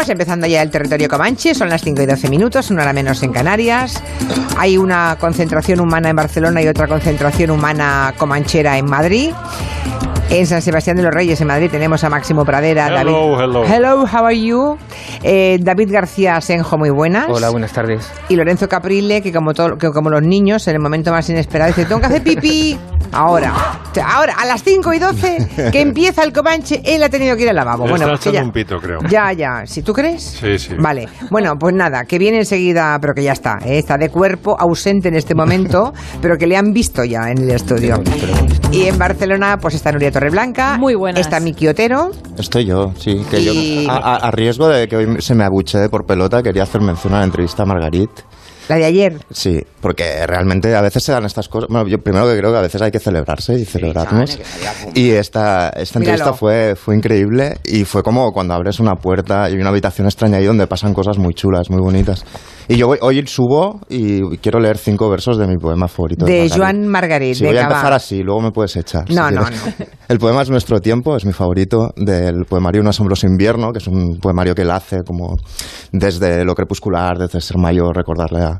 estamos empezando ya el territorio Comanche, son las 5 y 12 minutos, una hora menos en Canarias. Hay una concentración humana en Barcelona y otra concentración humana comanchera en Madrid. En San Sebastián de los Reyes, en Madrid, tenemos a Máximo Pradera. Hello, David. hello. Hello, how are you? Eh, David García Senjo, muy buenas. Hola, buenas tardes. Y Lorenzo Caprile, que como, todo, que como los niños, en el momento más inesperado, dice, tengo que hacer pipí. Ahora, ahora, a las 5 y 12, que empieza el Comanche, él ha tenido que ir al lavabo. Bueno, está echando ya- un pito, creo. ya, ya. ¿Si tú crees? Sí, sí. Vale. Bueno, pues nada, que viene enseguida, pero que ya está. ¿eh? Está de cuerpo, ausente en este momento, pero que le han visto ya en el estudio. Y en Barcelona, pues está Nuria Torreblanca. Muy buenas. Está Miki Otero. Estoy yo, sí. Que Y- yo, a, a- a riesgo de que hoy se me abuchee por pelota, quería hacer mención a la entrevista a Margarit. La de ayer. Sí, porque realmente a veces se dan estas cosas. Bueno, yo primero que creo que a veces hay que celebrarse y celebrarnos. Y esta, esta entrevista Míralo. fue, fue increíble y fue como cuando abres una puerta y hay una habitación extraña ahí donde pasan cosas muy chulas, muy bonitas. Y yo voy- hoy subo y quiero leer cinco versos de mi poema favorito. De Margarit. Joan Margarit. Sí, voy a empezar así, luego me puedes echar. si No, no. El poema es Nuestro Tiempo, es mi favorito, del poemario Un asombroso invierno, que es un poemario que él hace como desde lo crepuscular, desde ser mayor, recordar la,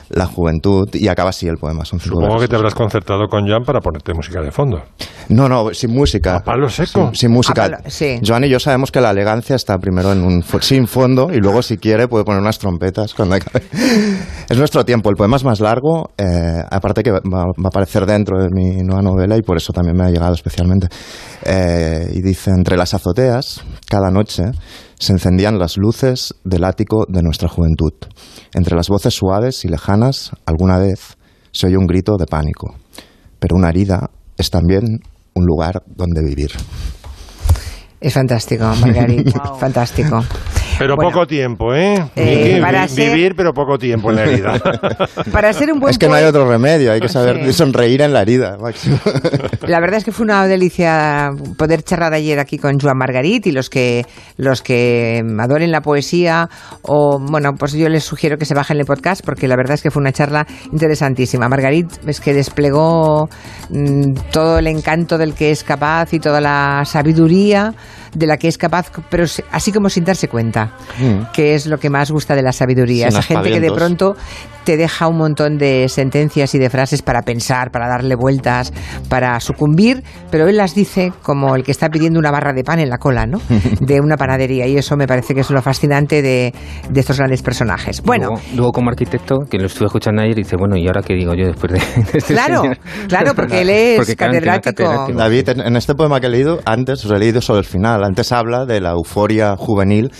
la juventud, y acaba así el poema. Son Supongo que te habrás concertado con Jan para ponerte música de fondo. No, no, sin música. ¿A palo seco? Sin, sin música. Palo- sí. Joan y yo sabemos que la elegancia está primero en un sin fondo y luego si quiere puede poner unas trompetas cuando acabe. Es nuestro tiempo, el poema es más largo, eh, aparte que va, va a aparecer dentro de mi nueva novela y por eso también me ha llegado especialmente. Eh, y dice, entre las azoteas, cada noche, se encendían las luces del ático de nuestra juventud. Entre las voces suaves y lejanas, alguna vez se oye un grito de pánico. Pero una herida es también un lugar donde vivir. Es fantástico, Margarit. fantástico. Pero Bueno. poco tiempo, ¿eh? Eh, Miki, para vi- ser- Vivir, pero poco tiempo en la herida. Para ser un buen Es que no hay otro remedio, hay que saber Sí. sonreír en la herida, Máximo. La verdad es que fue una delicia poder charlar ayer aquí con Joan Margarit y los que los que adoren la poesía o bueno, pues yo les sugiero que se bajen el podcast porque la verdad es que fue una charla interesantísima. Margarit es que desplegó mm, todo el encanto del que es capaz y toda la sabiduría de la que es capaz, pero así como sin darse cuenta, Mm. que es lo que más gusta de la sabiduría. Sin Esa gente que de pronto te deja un montón de sentencias y de frases para pensar, para darle vueltas, para sucumbir, pero él las dice como el que está pidiendo una barra de pan en la cola, ¿no? De una panadería. Y eso me parece que es lo fascinante de, de estos grandes personajes. Bueno, Luego, luego como arquitecto, que lo estuve escuchando ayer, dice, bueno, ¿y ahora qué digo yo después de, de este Claro, señor? claro, porque él es Porque, catedrático. David, en, en este poema que he leído, antes, os he leído solo el final, antes habla de la euforia juvenil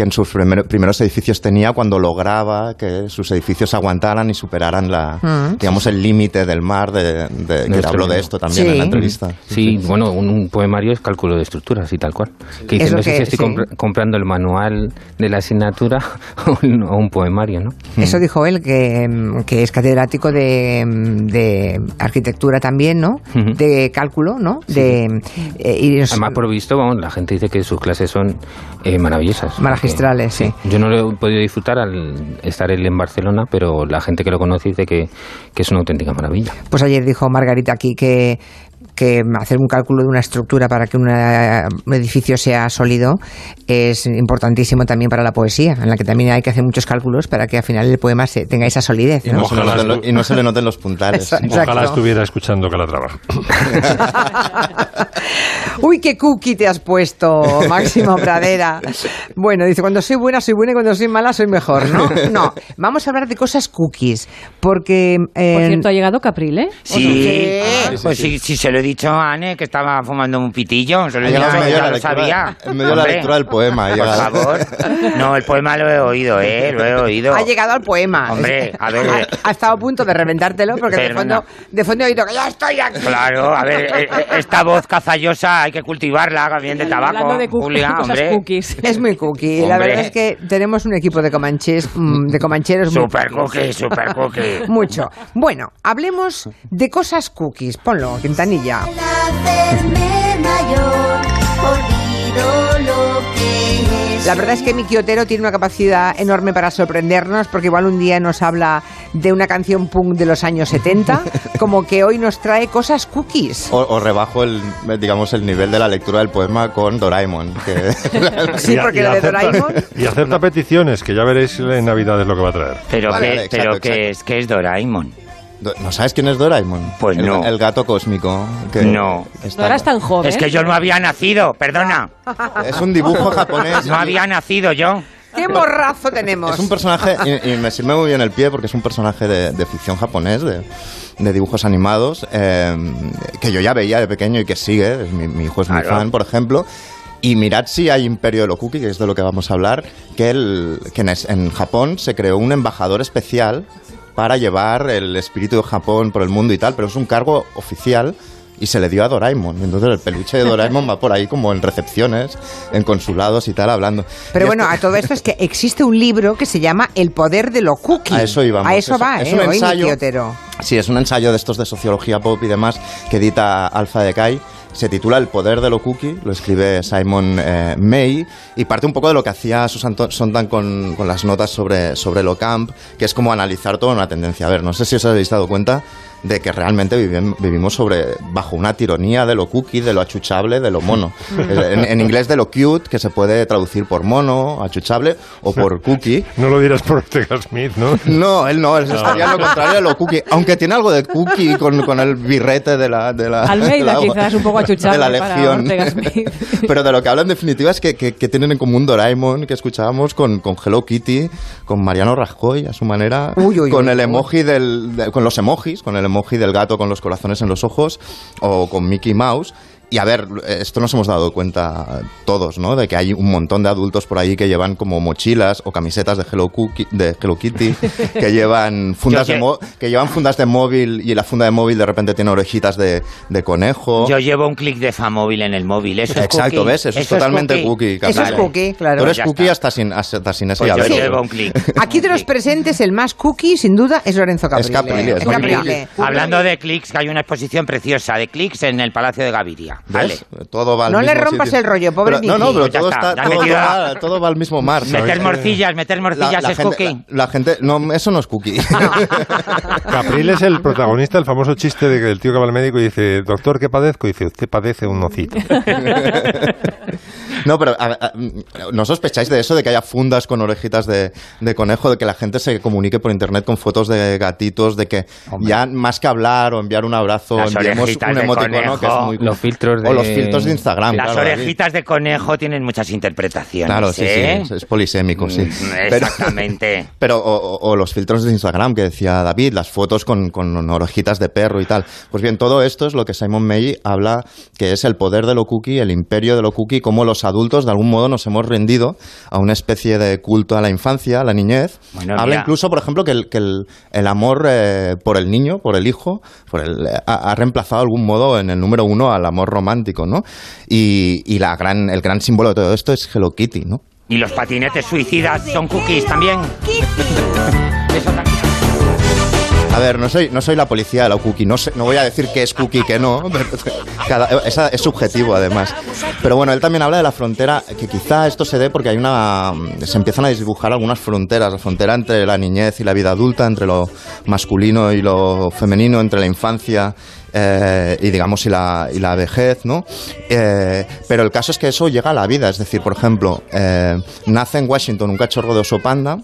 que en sus primer- primeros edificios tenía cuando lograba que sus edificios aguantaran y superaran la, Mm. digamos, el límite del mar, de, de- que Nuestro habló de esto también Sí. en la entrevista. Sí, bueno, un, un poemario es cálculo de estructuras y tal cual. Que dice, no sé si estoy sí. compra- comprando el manual de la asignatura o un, o un poemario, ¿no? Eso dijo él, que, mm, que es catedrático de, mm, de arquitectura también, ¿no? De cálculo, ¿no? De, eh, y Además, por visto, vamos, la gente dice que sus clases son eh, maravillosas. Magistrales, sí. Yo no lo he podido disfrutar al estar él en Barcelona, pero la gente que lo conoce dice que, que es una auténtica maravilla. Pues ayer dijo Margarita aquí que, que hacer un cálculo de una estructura para que una- un edificio sea sólido es importantísimo también para la poesía, en la que también hay que hacer muchos cálculos para que al final el poema se, tenga esa solidez. Y no, se le Ojalá noten lo- estu- y no se le noten los puntales. Exacto. Ojalá estuviera escuchando Calatrava. Uy, qué cookie te has puesto, Máximo Pradera. Bueno, dice, cuando soy buena, soy buena y cuando soy mala, soy mejor, ¿no? No, vamos a hablar de cosas cookies, porque... eh, Por cierto, ha llegado Caprile. Sí, ¿Qué? Ah, pues sí, sí, se lo he dicho a Anne que estaba fumando un pitillo, se lo Ha he dicho, llegado en medio de ya la lo lectura- sabía. en medio de la lectura del poema, Por llegado. favor. No, el poema lo he oído, ¿eh? Lo he oído. Ha llegado al poema. Hombre, a ver. Ha, ha estado a punto de reventártelo porque de fondo, de fondo he oído que ya estoy aquí. Claro, a ver, eh, eh, esta voz cazallosa hay que cultivarla, bien de tabaco, Hablando de cookies, Julia, cosas hombre. cookies. Es muy cookie. La Hombre. verdad es que tenemos un equipo de comanches, mm, de comancheros muy Super cookie, super cookie. Mucho. Bueno, hablemos de cosas cookies. Ponlo, Quintanilla. Lo La verdad es que Miki Otero tiene una capacidad enorme para sorprendernos, porque igual un día nos habla de una canción punk de los años 70, como que hoy nos trae cosas cookies. O, o rebajo el, digamos, el nivel de la lectura del poema con Doraemon. Que Sí, porque la de acepta- Doraemon. Y acepta peticiones, que ya veréis en Navidades lo que va a traer. Pero, Vale, que, vale, pero exacto, que exacto. es que es Doraemon. ¿No sabes quién es Doraemon? Pues El- no. El gato cósmico. que No. está- No eras tan joven. Es que yo no había nacido, perdona. Es un dibujo japonés. No había nacido yo. ¡Qué morrazo tenemos! Es un personaje, y, y me sirve muy bien el pie porque es un personaje de, de ficción japonés, de, de dibujos animados, eh, que yo ya veía de pequeño y que sigue, es mi, mi hijo es muy Claro. fan, por ejemplo. Y mirad si hay Imperio de lo Cookie, que es de lo que vamos a hablar, que, el, que en, es- en Japón se creó un embajador especial para llevar el espíritu de Japón por el mundo y tal, pero es un cargo oficial y se le dio a Doraemon. Entonces el peluche de Doraemon va por ahí como en recepciones, en consulados y tal, hablando. Pero Y bueno, a todo esto es que existe un libro que se llama El poder de lo cookie. A eso íbamos. A eso Es- va, es ¿eh? un Hoy ensayo. Otero. Sí, es un ensayo de estos de sociología pop y demás que edita Alpha Decay. Se titula El poder de lo cookie, lo escribe Simon eh, May y parte un poco de lo que hacía Susan Sontag con, con las notas sobre, sobre lo camp, que es como analizar toda una tendencia. A ver, no sé si os habéis dado cuenta de que realmente vivim- vivimos sobre bajo una tironía de lo cookie, de lo achuchable, de lo mono. en, en inglés de lo cute, que se puede traducir por mono, achuchable o por cookie. No lo dirás por Ortega Smith, ¿no? No, él no, él estaría lo contrario de lo cookie. Aunque tiene algo de cookie con, con el birrete de la. De la Almeida, de la- quizás, un poco achuchable De la para legión. Ortega Smith. Pero de lo que habla en definitiva es que, que- que tienen en común Doraemon, que escuchábamos, con, con Hello Kitty, con Mariano Rajoy a su manera, Uy, uy, con uy, el uy. emoji del. de- con los emojis, con el emoji del gato con los corazones en los ojos, o con Mickey Mouse. Y a ver, esto nos hemos dado cuenta todos, ¿no? De que hay un montón de adultos por ahí que llevan como mochilas o camisetas de Hello, Cookie- de Hello Kitty, que llevan fundas de que llevan fundas de móvil y la funda de móvil de repente tiene orejitas de, de conejo. Yo llevo un clic de Famóvil en el móvil. Eso es Exacto, cookie. ¿ves? Eso, es totalmente cookie. Eso es cookie, claro. Tú eres Ya cookie hasta sin, hasta sin ese Pues yo llevo un clic. Aquí de los presentes, el más cookie, sin duda, es Lorenzo Caprile. Es Caprile. Hablando de clics, que hay una exposición preciosa de clics en el Palacio de Gaviria. Vale. ¿Ves? Todo va al No le rompas sitio. el rollo, pobre Pero- No, no, pero todo, está, todo, va, todo va al mismo mar. ¿sabes? Meter morcillas, meter morcillas la es gente, cookie. La, la gente, no, eso no es cookie. Capril es el protagonista del famoso chiste de que el tío que va al médico y dice, doctor, ¿qué padezco? Y dice, usted padece un nocito. No, pero a- a- ¿no sospecháis de eso, de que haya fundas con orejitas de, de conejo, de que la gente se comunique por internet con fotos de gatitos, de que ya más que hablar o enviar un abrazo, Las orejitas un emoticono que es conejo. muy... Los filtros de... O los filtros de Instagram, Las claro, David. orejitas de conejo tienen muchas interpretaciones. Claro, sí, ¿eh? sí, es, es polisémico, sí. Mm, Pero- Exactamente. Pero, o, los filtros de Instagram que decía David, las fotos con, con orejitas de perro y tal. Pues bien, todo esto es lo que Simon May habla que es el poder de lo cookie, el imperio de lo cookie, cómo los adultos de algún modo nos hemos rendido a una especie de culto a la infancia, a la niñez. Bueno, habla mira. incluso, por ejemplo, que el, que el, el amor eh, por el niño, por el hijo, por el, eh, ha, ha reemplazado de algún modo en el número uno al amor romántico, ¿no? Y, y la gran, el gran símbolo de todo esto es Hello Kitty, ¿no? Y los patinetes suicidas son cookies también. Eso también. A ver, no soy, no soy la policía de la cookie, no, sé- no voy a decir que es cookie que no, cada- esa- es subjetivo además. Pero bueno, él también habla de la frontera, que quizá esto se dé porque hay una, se empiezan a dibujar algunas fronteras, la frontera entre la niñez y la vida adulta, entre lo masculino y lo femenino, entre la infancia eh, y digamos y la, y la vejez, ¿no? Eh, pero el caso es que eso llega a la vida, es decir, por ejemplo, eh, nace en Washington un cachorro de oso panda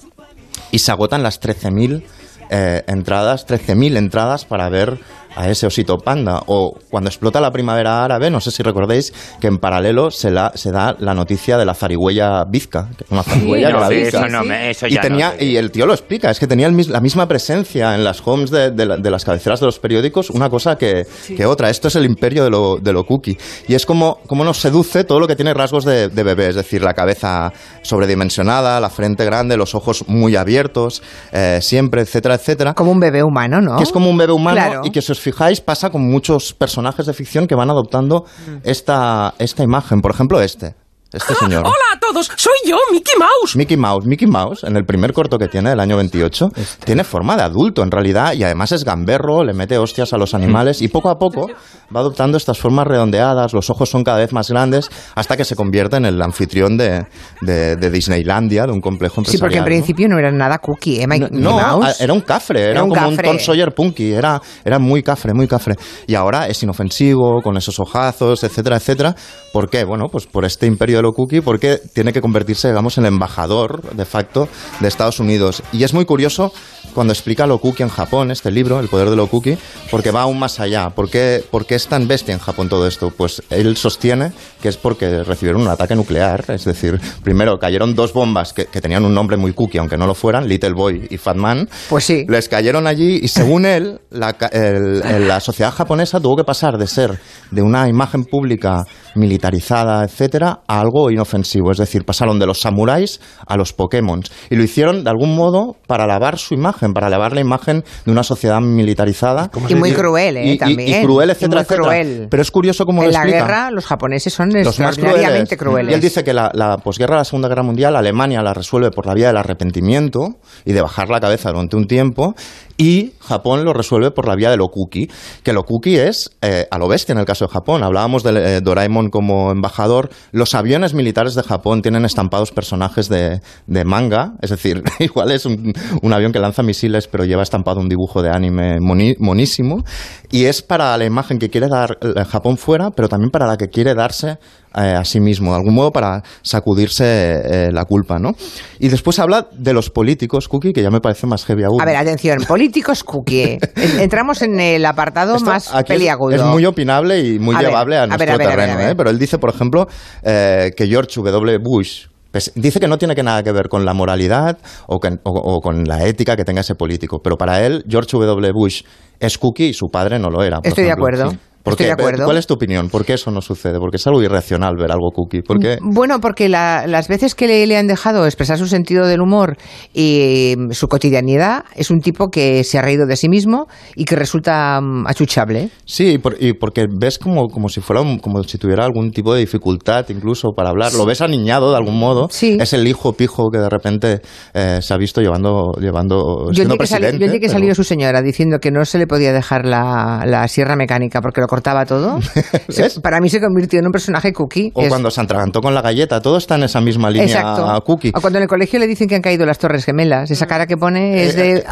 y se agotan las 13.000 eh, entradas, 13.000 entradas para ver a ese osito panda. O cuando explota la primavera árabe, no sé si recordéis que en paralelo se, la, se da la noticia de la zarigüeya bizca, una zarigüeya Sí, No, sí, bizca. eso no me, eso Y, ya tenía, no. y el tío lo explica, es que tenía el la misma presencia en las homes de, de la- de las cabeceras de los periódicos, una cosa que, que otra. Esto es el imperio de lo, de lo cookie. Y es como, como nos seduce todo lo que tiene rasgos de, de bebé, es decir, la cabeza sobredimensionada, la frente grande, los ojos muy abiertos, eh, siempre, etcétera, etcétera. Como un bebé humano, ¿no? Que es como un bebé humano Claro. y que os fijáis pasa con muchos personajes de ficción que van adoptando Mm. esta, esta imagen. Por ejemplo, este. Este señor. Hola a todos, soy yo, Mickey Mouse. Mickey Mouse, Mickey Mouse, en el primer corto que tiene, del año 28, tiene forma de adulto en realidad y además es gamberro, le mete hostias a los animales y poco a poco va adoptando estas formas redondeadas, los ojos son cada vez más grandes hasta que se convierte en el anfitrión de, de- de Disneylandia, de un complejo Sí, porque en empresarial. ¿no? principio no era nada cookie, ¿eh? Mike- No, no, Mouse. era un cafre, era, Era un como un cafre. Tom Sawyer punky, era, era muy cafre, muy cafre. Y ahora es inofensivo, con esos ojazos, etcétera, etcétera. ¿Por qué? Bueno, pues por este imperio de lo cookie, porque tiene que convertirse, digamos, en el embajador, de facto, de Estados Unidos. Y es muy curioso cuando explica lo cookie en Japón, este libro, El poder de lo cookie, porque va aún más allá. ¿Por qué, por qué es tan bestia en Japón todo esto? Pues él sostiene que es porque recibieron un ataque nuclear, es decir, primero cayeron dos bombas que, que tenían un nombre muy cookie, aunque no lo fueran, Little Boy y Fat Man. Pues sí. Les cayeron allí y según él, la, el- el- la sociedad japonesa tuvo que pasar de ser de una imagen pública militarizada, etcétera, a algo inofensivo. Es decir, pasaron de los samuráis a los Pokémon. Y lo hicieron de algún modo para lavar su imagen, para lavar la imagen de una sociedad militarizada. Y muy cruel, ¿eh? Y- y- También. Y, cruel, Y etcétera, muy etcétera. cruel. Pero es curioso cómo en lo la explica guerra los japoneses son los más extraordinariamente crueles. crueles. Y él dice que la, la posguerra de la Segunda Guerra Mundial, Alemania la resuelve por la vía del arrepentimiento y de bajar la cabeza durante un tiempo, y Japón lo resuelve por la vía de lo cookie, que lo cookie es eh, a lo bestia en el caso de Japón. Hablábamos de eh, Doraemon como embajador. Los aviones militares de Japón tienen estampados personajes de, de manga, es decir, igual es un, un avión que lanza misiles, pero lleva estampado un dibujo de anime moni- monísimo, y es para la imagen que quiere dar eh, Japón fuera, pero también para la que quiere darse eh, a sí mismo, de algún modo para sacudirse eh, la culpa, ¿no? Y después habla de los políticos, Cookie, que ya me parece más heavy aún. A ver, atención, políticos cookie. En- Entramos en el apartado Esto más es- peliagudo. Es, muy opinable y muy A llevable a, nuestro a ver, a ver, terreno. ¿eh? Pero él dice, por ejemplo, eh, que George W. Bush pues, dice que no tiene que nada que ver con la moralidad o, que- o- o con la ética que tenga ese político, pero para él George W. Bush es cookie y su padre no lo era. por Estoy de acuerdo. Sí. ¿Por qué? ¿Cuál es tu opinión? ¿Por qué eso no sucede? Porque es algo irracional ver algo cookie. ¿Por qué? Bueno, porque la- las veces que le, le han dejado expresar su sentido del humor y mm, su cotidianidad, es un tipo que se ha reído de sí mismo y que resulta mm, achuchable. Sí, y, por- y porque ves como, como si fuera un- como si tuviera algún tipo de dificultad incluso para hablar. Lo ves aniñado de algún modo. Sí. Es el hijo pijo que de repente eh, se ha visto llevando, llevando Yo siendo que, yo que salió su señora diciendo que no se le podía dejar la, la sierra mecánica porque lo cortaba todo, ¿Ves? para mí se convirtió en un personaje cookie. O Es- cuando se atragantó con la galleta, todo está en esa misma línea Exacto. cookie. O cuando en el colegio le dicen que han caído las torres gemelas, esa cara que pone es de... Eh,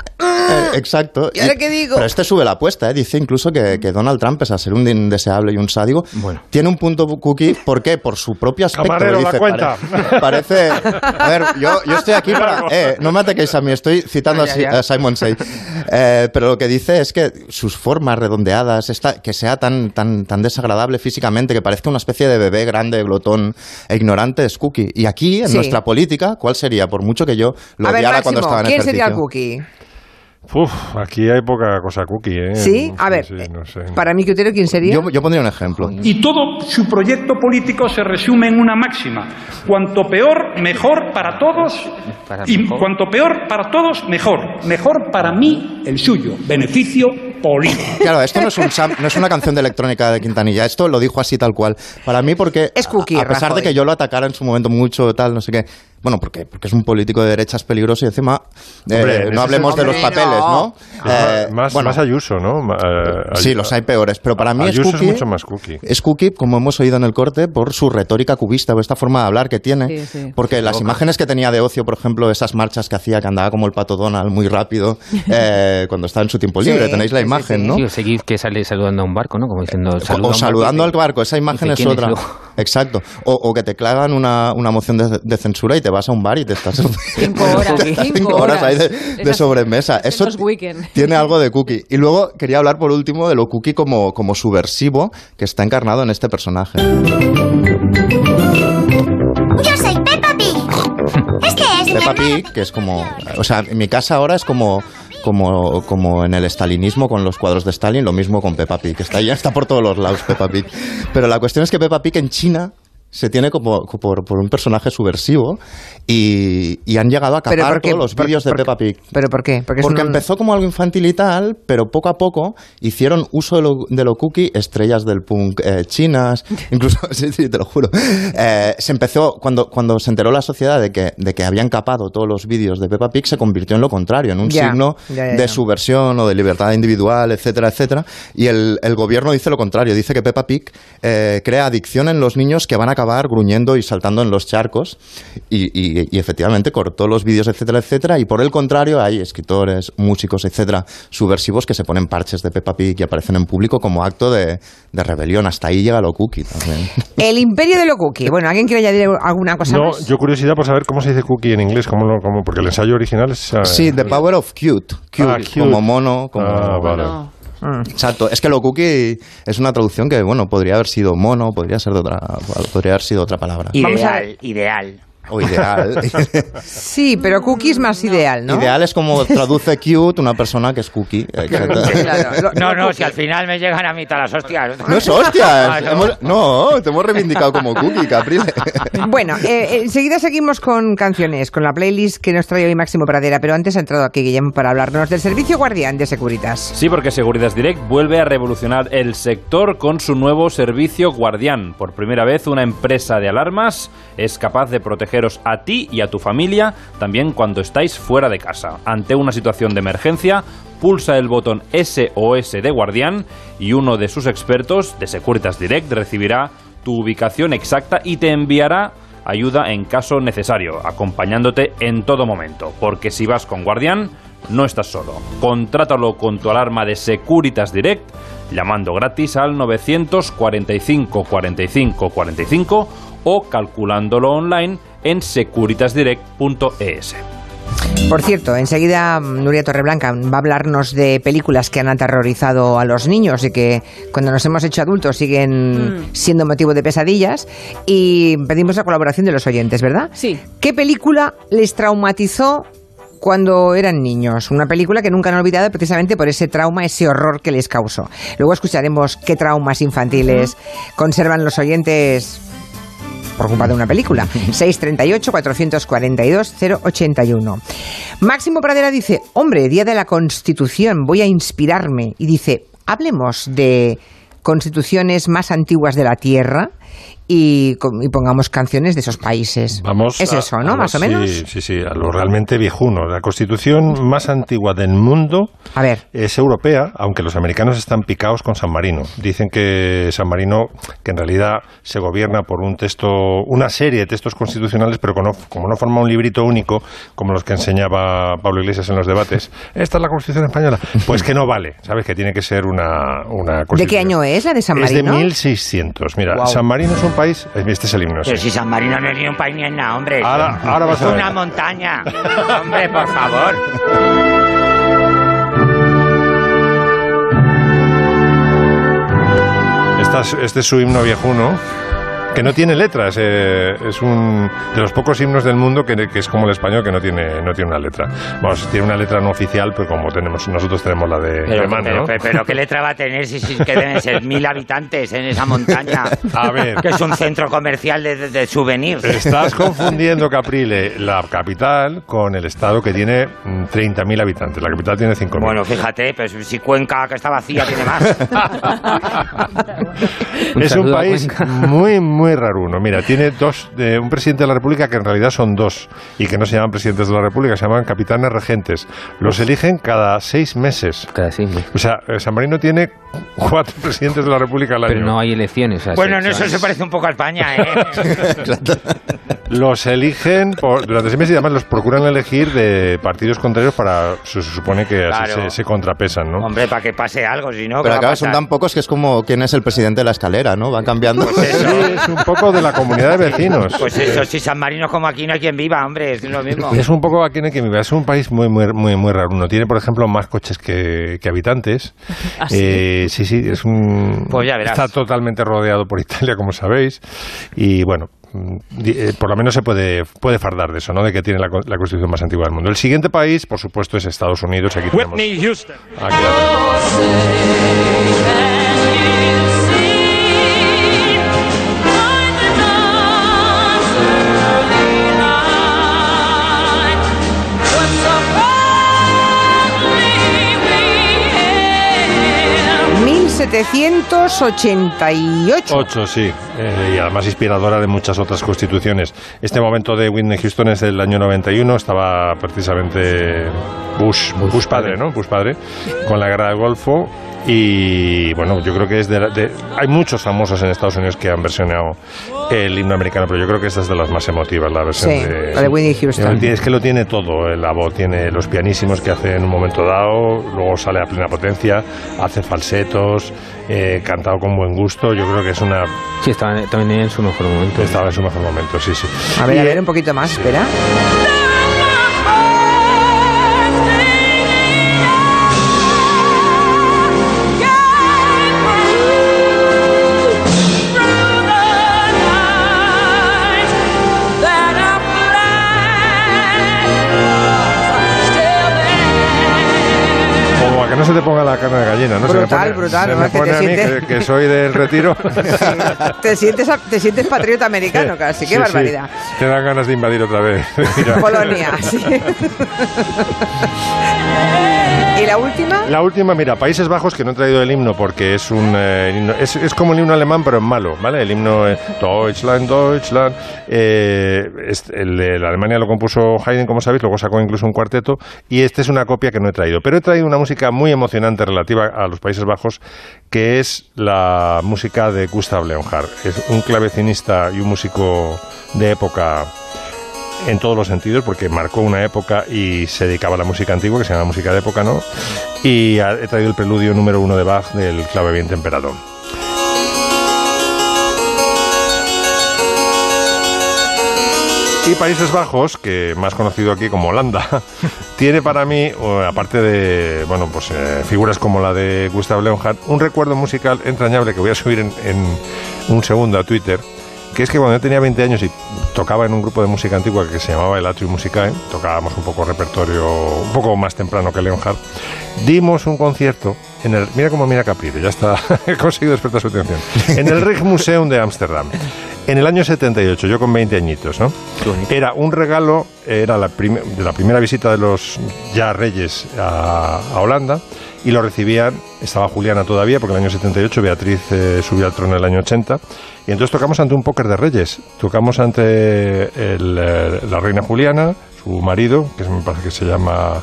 exacto. ¿Y ahora qué digo? Pero este sube la apuesta, ¿eh? dice incluso que, que Donald Trump, pese a ser un indeseable y un sádico, Bueno. tiene un punto cookie. ¿Por qué? Por su propio aspecto. Camarero, la dice, cuenta. pare- Parece. A ver, yo, yo estoy aquí para. Eh, no me ataquéis a mí, estoy citando a, Ya, Si- ya, ya. a Simon Say. Eh, pero lo que dice es que sus formas redondeadas, esta, que sea tan, tan, tan desagradable físicamente, que parezca una especie de bebé grande, glotón e ignorante, es cookie. Y aquí, en Sí. nuestra política, ¿cuál sería? Por mucho que yo lo odiara Máximo, cuando estaba en ¿quién sería cookie? Uf, aquí hay poca cosa cookie, ¿eh? ¿Sí? A ver, sí, no sé. para mi criterio, ¿quién sería? Yo, yo pondría un ejemplo. Y todo su proyecto político se resume en una máxima. Cuanto peor, mejor para todos. Para y mejor. cuanto peor para todos, mejor. Mejor para mí, el suyo. Beneficio Claro, esto no es, un sam- no es una canción de electrónica de Quintanilla, esto lo dijo así tal cual. Para mí, porque Es cookie, a, a pesar Rajoy. de que yo lo atacara en su momento mucho, tal, no sé qué, bueno, porque, porque es un político de derechas peligroso y encima eh, Hombre, no hablemos de los papeles, ¿no? Eh, más, bueno, más Ayuso, ¿no? Eh, sí, los hay peores, pero para mí es Ayuso cookie. es mucho más cookie. Es cookie, como hemos oído en el corte, por su retórica cubista o esta forma de hablar que tiene. Sí, sí. Porque las imágenes que tenía de ocio, por ejemplo, esas marchas que hacía, que andaba como el pato Donald muy rápido, eh, cuando estaba en su tiempo Sí, libre, tenéis la imagen, sí. ¿no? Sí, o seguir que sale saludando a un barco, ¿no? Como diciendo... o saludando al barco, esa imagen dice, es "¿Quién otra. luego?". Exacto. O, o que te clavan una, una moción de, de censura y te vas a un bar y te estás Cinco horas, te estás cinco cinco horas ahí de, de sobremesa. Eso tiene algo de cookie. Y luego quería hablar por último de lo cookie como, como subversivo que está encarnado en este personaje. Yo soy Peppa Pig. Este es Peppa Pig, que es como... O sea, en mi casa ahora es como... Como, como en el stalinismo con los cuadros de Stalin, lo mismo con Peppa Pig. Está, ya está por todos los lados Peppa Pig. Pero la cuestión es que Peppa Pig en China se tiene como, como por, por un personaje subversivo y, y han llegado a ¿Pero acabar por qué? todos los vídeos de Peppa Pig. ¿Pero por qué? Porque, Porque un- empezó como algo infantil y tal, pero poco a poco hicieron uso de lo, de lo cookie, estrellas del punk eh, chinas, incluso, sí, sí, te lo juro. Eh, se empezó, cuando, cuando se enteró la sociedad de que, de que habían capado todos los vídeos de Peppa Pig, se convirtió en lo contrario, en un Ya, signo ya, ya, de subversión o de libertad individual, etcétera, etcétera. Y el, el gobierno dice lo contrario, dice que Peppa Pig eh, crea adicción en los niños que van a acabar gruñendo y saltando en los charcos. Y, y- y efectivamente cortó los vídeos, etcétera, etcétera. Y por el contrario, hay escritores, músicos, etcétera, subversivos que se ponen parches de Peppa Pig y aparecen en público como acto de, de rebelión. Hasta ahí llega lo cookie también. El imperio de lo cookie. Bueno, ¿alguien quiere añadir alguna cosa No, más? yo curiosidad por saber cómo se dice cookie en inglés, cómo lo- cómo- porque el ensayo original es... eh, Sí, The Power of Cute. Cute, Ah, cute. como mono, como... Ah, vale. Exacto, es que lo cookie es una traducción que, bueno, podría haber sido mono, podría ser de otra, podría haber sido otra palabra. Ideal, ideal. O ideal. Sí, pero cookie es más ideal, ¿no? Ideal es como traduce cute una persona que es cookie. Claro, No, no, cookie. si al final me llegan a mí todas las hostias. No es hostias. Ah, no. hemos- no, te hemos reivindicado como cookie, Caprile. Bueno, eh, enseguida seguimos con canciones, con la playlist que nos trae hoy Máximo Pradera, pero antes ha entrado aquí Guillermo para hablarnos del servicio guardián de Securitas. Sí, porque Seguridad Direct vuelve a revolucionar el sector con su nuevo servicio Guardián. Por primera vez, una empresa de alarmas es capaz de a ti y a tu familia también cuando estáis fuera de casa. Ante una situación de emergencia, pulsa el botón SOS de Guardián y uno de sus expertos de Securitas Direct recibirá tu ubicación exacta y te enviará ayuda en caso necesario, acompañándote en todo momento, porque si vas con Guardián, no estás solo. Contrátalo con tu alarma de Securitas Direct, llamando gratis al 945 45 45 o calculándolo online en securitasdirect.es. Por cierto, enseguida mm, Nuria Torreblanca va a hablarnos de películas que han aterrorizado a los niños y que cuando nos hemos hecho adultos siguen siendo motivo de pesadillas. Y pedimos la colaboración de los oyentes, ¿verdad? Sí. ¿Qué película les traumatizó cuando eran niños? Una película que nunca han olvidado precisamente por ese trauma, ese horror que les causó. Luego escucharemos qué traumas infantiles conservan los oyentes por culpa de una película. 638-442-081. Máximo Pradera dice, hombre, Día de la Constitución, voy a inspirarme. Y dice, hablemos de constituciones más antiguas de la Tierra y, y pongamos canciones de esos países. Vamos es a- eso, a ¿no? lo- Más o sí, menos. Sí, sí, a lo realmente viejuno. La constitución más antigua del mundo A ver. es europea, aunque los americanos están picados con San Marino. Dicen que San Marino, que en realidad se gobierna por un texto, una serie de textos constitucionales, pero como no, como no forma un librito único, como los que enseñaba Pablo Iglesias en los debates, esta es la constitución española, pues que no vale, ¿sabes? Que tiene que ser una, una ¿De constitución. qué año es la de San Es de Marino? 1600. Mira. San Marino es un país. Este es el himno. Pero sí. si San Marino no es ni un país ni es nada, hombre. Ahora- ahora vas es a ver. una montaña. hombre, por favor. Este es su himno viejuno, que no tiene letras. eh, es un de los pocos himnos del mundo que, que es como el español, que no tiene, no tiene una letra. Vamos, tiene una letra no oficial, pero como tenemos nosotros tenemos la de Pero, alemán, pero- ¿no? pero- pero ¿qué letra va a tener si, si es que deben ser mil habitantes en esa montaña? A ver. Que es un centro comercial de, de, de souvenirs. Estás confundiendo, Caprile, la capital con el estado que tiene mm, 30.000 habitantes. La capital tiene 5.000. Bueno, fíjate, pues si Cuenca, que está vacía, tiene más. es un saludo a país Cuenca. muy, muy raruno. Mira, tiene dos, de un presidente de la República que en realidad son dos y que no se llaman presidentes de la República, se llaman capitanes regentes. Los eligen cada seis meses. Cada seis meses. O sea, eh, San Marino tiene cuatro presidentes de la República al año. Pero no hay elecciones. Bueno, en eso se parece un poco a España, ¿eh? Los eligen por- durante seis meses y además los procuran elegir de partidos contrarios para, se, se supone que así Claro. se, se contrapesan, ¿no? Hombre, para que pase algo, si no, ¿qué Pero acá son tan pocos que es como quién es el presidente de la escalera, ¿no? Van cambiando. Pues eso. Un poco de la comunidad de vecinos. Pues eso, si San Marino es como aquí, no hay quien viva, hombre, es lo mismo. Es un poco aquí en el que vive. Es un país muy, muy, muy, muy raro. Uno tiene, por ejemplo, más coches que, que habitantes. ¿Ah, sí? Eh, sí, sí, es un. Pues ya verás. Está totalmente rodeado por Italia, como sabéis. Y bueno. eh, Por lo menos se puede, puede fardar de eso, ¿no? De que tiene la, co- la constitución más antigua del mundo. El siguiente país, por supuesto, es Estados Unidos. Aquí tenemos. Whitney Houston. Aquí 1788. 8, sí. Eh, y además inspiradora de muchas otras constituciones. Este momento de Whitney Houston es del año 91, estaba precisamente Bush, Bush, padre, ¿no? Bush padre, con la guerra del Golfo. Y bueno, yo creo que es de, la- de- Hay muchos famosos en Estados Unidos que han versionado el himno americano, pero yo creo que esta es de las más emotivas, la versión Sí, de. la de Whitney Houston. Es que lo tiene todo, eh, la voz tiene los pianísimos que hace en un momento dado, luego sale a plena potencia, hace falsetos, eh, cantado con buen gusto, yo creo que es una... Sí, estaba también en su mejor momento. Estaba en su mejor momento, sí, sí. A ver, Y, a eh, ver, un poquito más, espera. A que la carne de gallina, ¿no? Se me Brutal, pone- brutal, Se me Que pone te a mí, sientes- que, que soy del retiro. Te sientes, te sientes patriota americano casi, qué Sí, sí. barbaridad. Te dan ganas de invadir otra vez. Polonia, sí. ¿Y la última? La última, mira, Países Bajos, que no he traído el himno porque es un eh, es, es como el himno alemán, pero en malo, ¿vale? El himno eh, Deutschland, Deutschland. eh, es- el de la Alemania lo compuso Haydn, como sabéis, luego sacó incluso un cuarteto, y esta es una copia que no he traído. Pero he traído una música muy emocionante relativa a los Países Bajos, que es la música de Gustav Leonhardt. Es un clavecinista y un músico de época en todos los sentidos, porque marcó una época y se dedicaba a la música antigua, que se llama música de época, ¿no? Y he traído el preludio número uno de Bach del clave bien temperado. Y Países Bajos, que más conocido aquí como Holanda, tiene para mí, aparte de bueno, pues, eh, figuras como la de Gustav Leonhardt, un recuerdo musical entrañable que voy a subir en un segundo a Twitter, que es que cuando yo tenía 20 años y tocaba en un grupo de música antigua que se llamaba el Atrium Musicae, tocábamos un poco repertorio, un poco más temprano que Leonhardt, dimos un concierto en el, mira cómo mira Caprile, ya está, he conseguido despertar su atención, en el Rijksmuseum de Ámsterdam. En el año 78, yo con 20 añitos, ¿no? Era un regalo, era la prim- de la primera visita de los ya reyes a, a Holanda y lo recibían, estaba Juliana todavía, porque en el año 78 Beatriz eh, subió al trono en el año 80, y entonces tocamos ante un póker de reyes, tocamos ante el, eh, la reina Juliana, su marido, que me parece que se llama...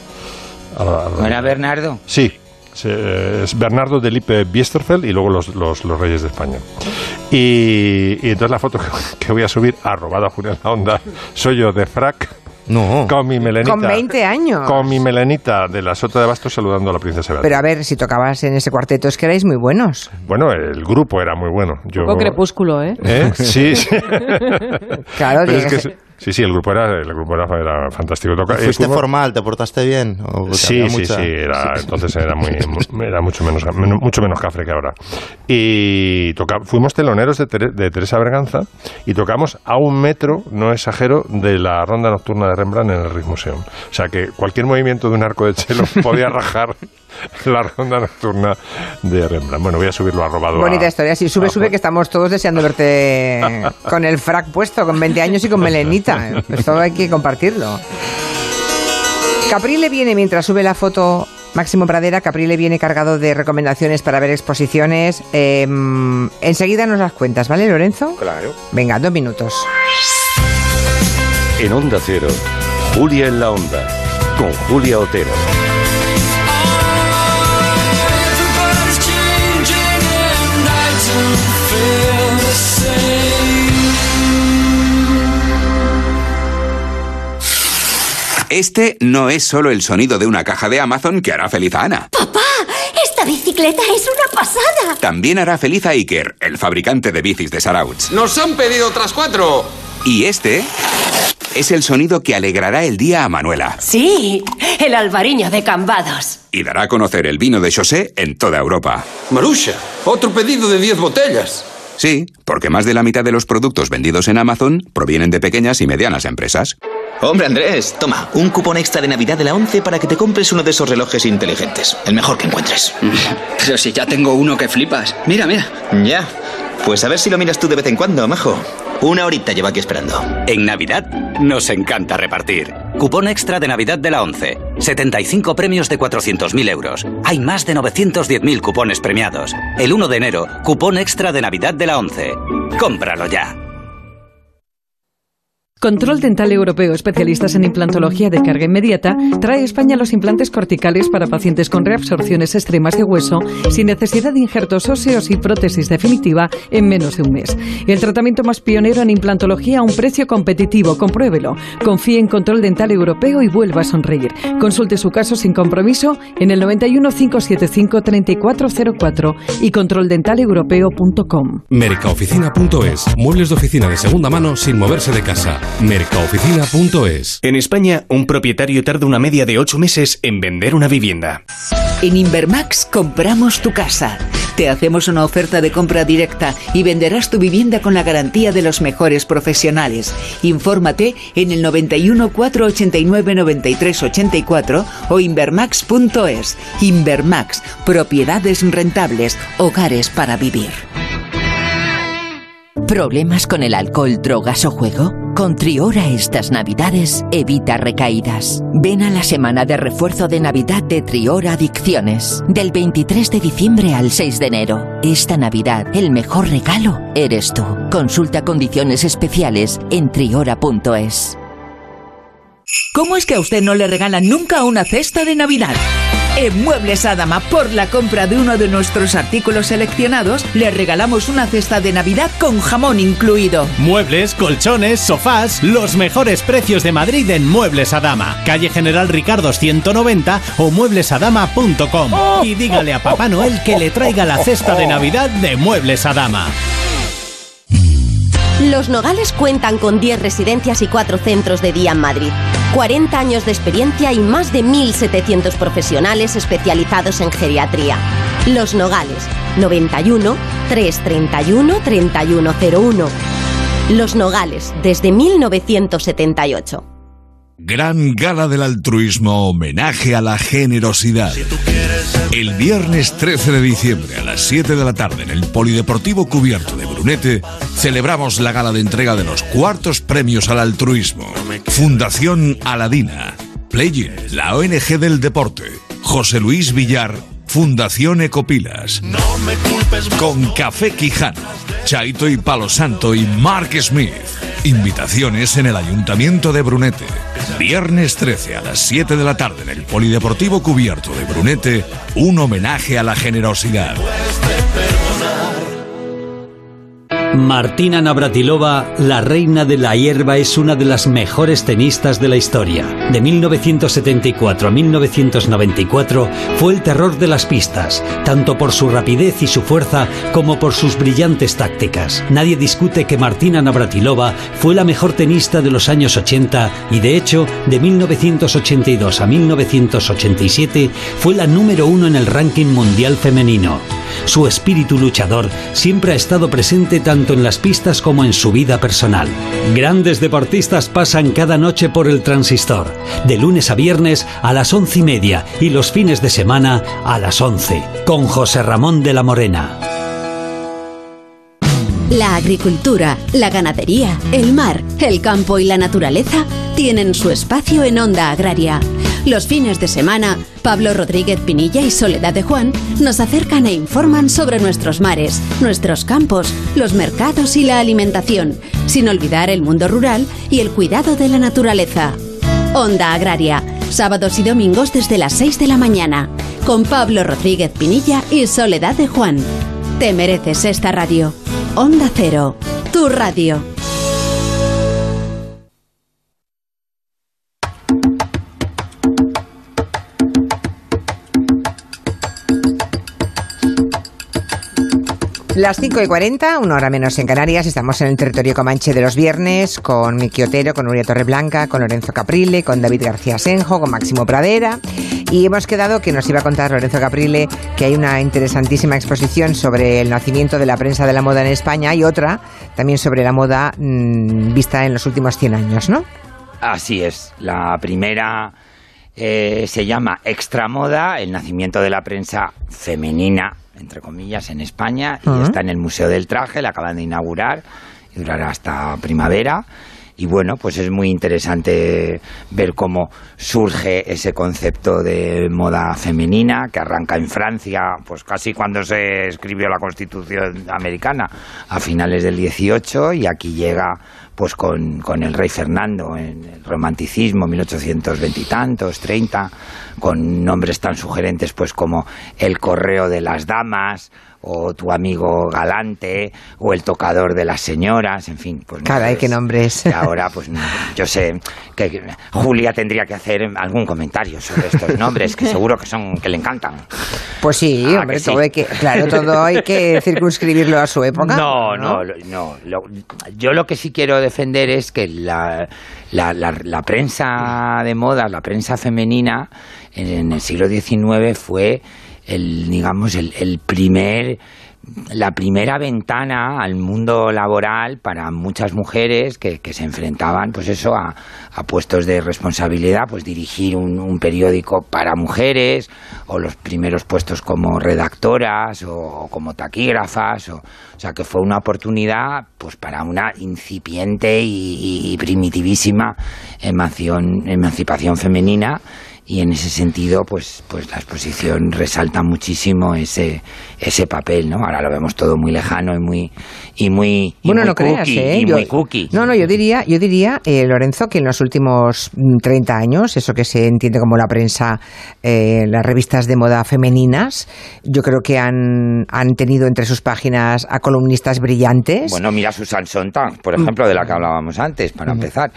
¿No era Bernardo? Sí, se- es Bernardo de Lippe Biesterfeld y luego los, los, los reyes de España. Y, y entonces la foto que, que voy a subir, arrobada Julián La Onda, soy yo de frac. No. Con mi melenita. Con 20 años. Con mi melenita de la Sota de Bastos saludando a la princesa Beatriz. Pero a ver, si tocabas en ese cuarteto es que erais muy buenos. Bueno, el grupo era muy bueno. Yo, Un poco crepúsculo, ¿eh? ¿Eh? Sí, sí. Claro, es que que ser- sí, sí, el grupo era, el grupo era, era fantástico. Toca- eh, ¿Fuiste formal? ¿Te portaste bien? ¿O que Sí, sí, mucha- sí, era, entonces era, muy, mu- era mucho, menos, men- mucho menos cafre que ahora. Y toca, fuimos teloneros de, Tere- de Teresa Berganza y tocamos a un metro, no exagero, de la ronda nocturna de Rembrandt en el Rijksmuseum. O sea que cualquier movimiento de un arco de chelo podía rajar la ronda nocturna de Rembrandt. Bueno, voy a subirlo a robado. Bonita a- historia. Sí, sube, a- sube, que estamos todos deseando verte con el frac puesto, con 20 años y con melenita. Esto hay que compartirlo. Caprile viene mientras sube la foto Máximo Pradera. Caprile viene cargado de recomendaciones para ver exposiciones. Eh, enseguida nos las cuentas, ¿vale, Lorenzo? Claro. Venga, dos minutos. En Onda Cero, Julia en la Onda, con Julia Otero. Este no es solo el sonido de una caja de Amazon que hará feliz a Ana. ¡Papá! ¡Esta bicicleta es una pasada! También hará feliz a Iker, el fabricante de bicis de Sarauts. ¡Nos han pedido otras cuatro! Y este es el sonido que alegrará el día a Manuela Sí, el albariño de Cambados. y dará a conocer el vino de José en toda Europa. Marusha, otro pedido de 10 botellas. Sí, porque más de la mitad de los productos vendidos en Amazon provienen de pequeñas y medianas empresas. Hombre, Andrés, toma, un cupón extra de Navidad de la 11 para que te compres uno de esos relojes inteligentes. El mejor que encuentres. Pero si ya tengo uno que flipas. Mira, mira. Ya. Pues a ver si lo miras tú de vez en cuando, majo. Una horita lleva aquí esperando. En Navidad nos encanta repartir. Cupón extra de Navidad de la 11. 75 premios de 400.000 euros. Hay más de 910.000 cupones premiados. El 1 de enero, cupón extra de Navidad de la 11. Cómpralo ya. Control Dental Europeo, especialistas en implantología de carga inmediata, trae a España los implantes corticales para pacientes con reabsorciones extremas de hueso sin necesidad de injertos óseos y prótesis definitiva en menos de un mes. El tratamiento más pionero en implantología a un precio competitivo. Compruébelo. Confíe en Control Dental Europeo y vuelva a sonreír. Consulte su caso sin compromiso en el 91 575 3404 y controldentalepeuropeo.com. Mercaoficina.es. Muebles de oficina de segunda mano sin moverse de casa. Mercaoficina.es. En España, un propietario tarda una media de 8 meses en vender una vivienda. En Invermax compramos tu casa. Te hacemos una oferta de compra directa y venderás tu vivienda con la garantía de los mejores profesionales. Infórmate en el 91 489 93 84 o invermax.es. Invermax, propiedades rentables, hogares para vivir. ¿Problemas con el alcohol, drogas o juego? Con Triora estas navidades evita recaídas. Ven a la semana de refuerzo de Navidad de Triora Adicciones. Del 23 de diciembre al 6 de enero. Esta Navidad el mejor regalo eres tú. Consulta condiciones especiales en triora.es. ¿Cómo es que a usted no le regalan nunca una cesta de Navidad? En Muebles Adama, por la compra de uno de nuestros artículos seleccionados, le regalamos una cesta de Navidad con jamón incluido. Muebles, colchones, sofás, los mejores precios de Madrid en Muebles Adama. Calle General Ricardo 190 o mueblesadama.com. Y dígale a Papá Noel que le traiga la cesta de Navidad de Muebles Adama. Los Nogales cuentan con 10 residencias y 4 centros de día en Madrid. 40 años de experiencia y más de 1.700 profesionales especializados en geriatría. Los Nogales, 91 331 3101. Los Nogales, desde 1978. Gran Gala del Altruismo homenaje a la generosidad. El viernes 13 de diciembre a las 7 de la tarde en el Polideportivo Cubierto de Brunete celebramos la gala de entrega de los cuartos premios al altruismo. Fundación Aladina, Playin, la ONG del deporte, José Luis Villar, Fundación Ecopilas. Con Café Quijano, Chaito y Palo Santo y Mark Smith. Invitaciones en el Ayuntamiento de Brunete. Viernes 13 a las 7 de la tarde en el Polideportivo Cubierto de Brunete, un homenaje a la generosidad. Martina Navratilova, la reina de la hierba, es una de las mejores tenistas de la historia. De 1974 a 1994 fue el terror de las pistas, tanto por su rapidez y su fuerza como por sus brillantes tácticas. Nadie discute que Martina Navratilova fue la mejor tenista de los años 80 y de hecho de 1982 a 1987 fue la número uno en el ranking mundial femenino. Su espíritu luchador siempre ha estado presente tanto en las pistas como en su vida personal. Grandes deportistas pasan cada noche por el transistor, de lunes a viernes a las once y media y los fines de semana a las once, con José Ramón de la Morena. La agricultura, la ganadería, el mar, el campo y la naturaleza tienen su espacio en Onda Agraria. Los fines de semana, Pablo Rodríguez Pinilla y Soledad de Juan nos acercan e informan sobre nuestros mares, nuestros campos, los mercados y la alimentación, sin olvidar el mundo rural y el cuidado de la naturaleza. Onda Agraria, sábados y domingos desde las 6 de la mañana, con Pablo Rodríguez Pinilla y Soledad de Juan. Te mereces esta radio. Onda Cero, tu radio. Las 5 y 40, una hora menos en Canarias, estamos en el territorio comanche de los viernes con Miki Otero, con Nuria Torreblanca, con Lorenzo Caprile, con David García Senjo, con Máximo Pradera. Y hemos quedado que nos iba a contar Lorenzo Caprile que hay una interesantísima exposición sobre el nacimiento de la prensa de la moda en España y otra también sobre la moda mmm, vista en los últimos 100 años, ¿no? Así es. La primera eh, se llama Extramoda, el nacimiento de la prensa femenina entre comillas, en España y está en el Museo del Traje, la acaban de inaugurar y durará hasta primavera. Y bueno, pues es muy interesante ver cómo surge ese concepto de moda femenina que arranca en Francia, pues casi cuando se escribió la Constitución americana, a finales del 18 y aquí llega pues con, con el rey Fernando en el romanticismo, 1820 y tantos, 30, con nombres tan sugerentes pues como el correo de las damas, o tu amigo galante, o el tocador de las señoras, en fin. Pues Caray, qué nombres. Y ahora, pues yo sé que Julia tendría que hacer algún comentario sobre estos nombres, que seguro que son que le encantan. Pues sí, Ah, hombre, que sí. todo hay que, claro, todo hay que circunscribirlo a su época. No, no, no. lo- yo lo que sí quiero defender es que la, la, la- la prensa de moda, la prensa femenina, en, en el siglo XIX fue el, digamos, el, el primer la primera ventana al mundo laboral para muchas mujeres que, que se enfrentaban pues eso a, a puestos de responsabilidad pues dirigir un, un periódico para mujeres o los primeros puestos como redactoras o, como taquígrafas o, o sea que fue una oportunidad pues para una incipiente y, primitivísima emancipación femenina y en ese sentido pues pues la exposición resalta muchísimo ese ese papel no ahora lo vemos todo muy lejano y muy y muy y Bueno, muy no creas, cookie, ¿eh? y Yo- muy cookie No, no, yo diría, yo diría eh, Lorenzo, que en los últimos mm, 30 años, eso que se entiende como la prensa, eh, las revistas de moda femeninas, yo creo que han, han tenido entre sus páginas a columnistas brillantes. bueno mira Susan Sontag por ejemplo de la que hablábamos antes para empezar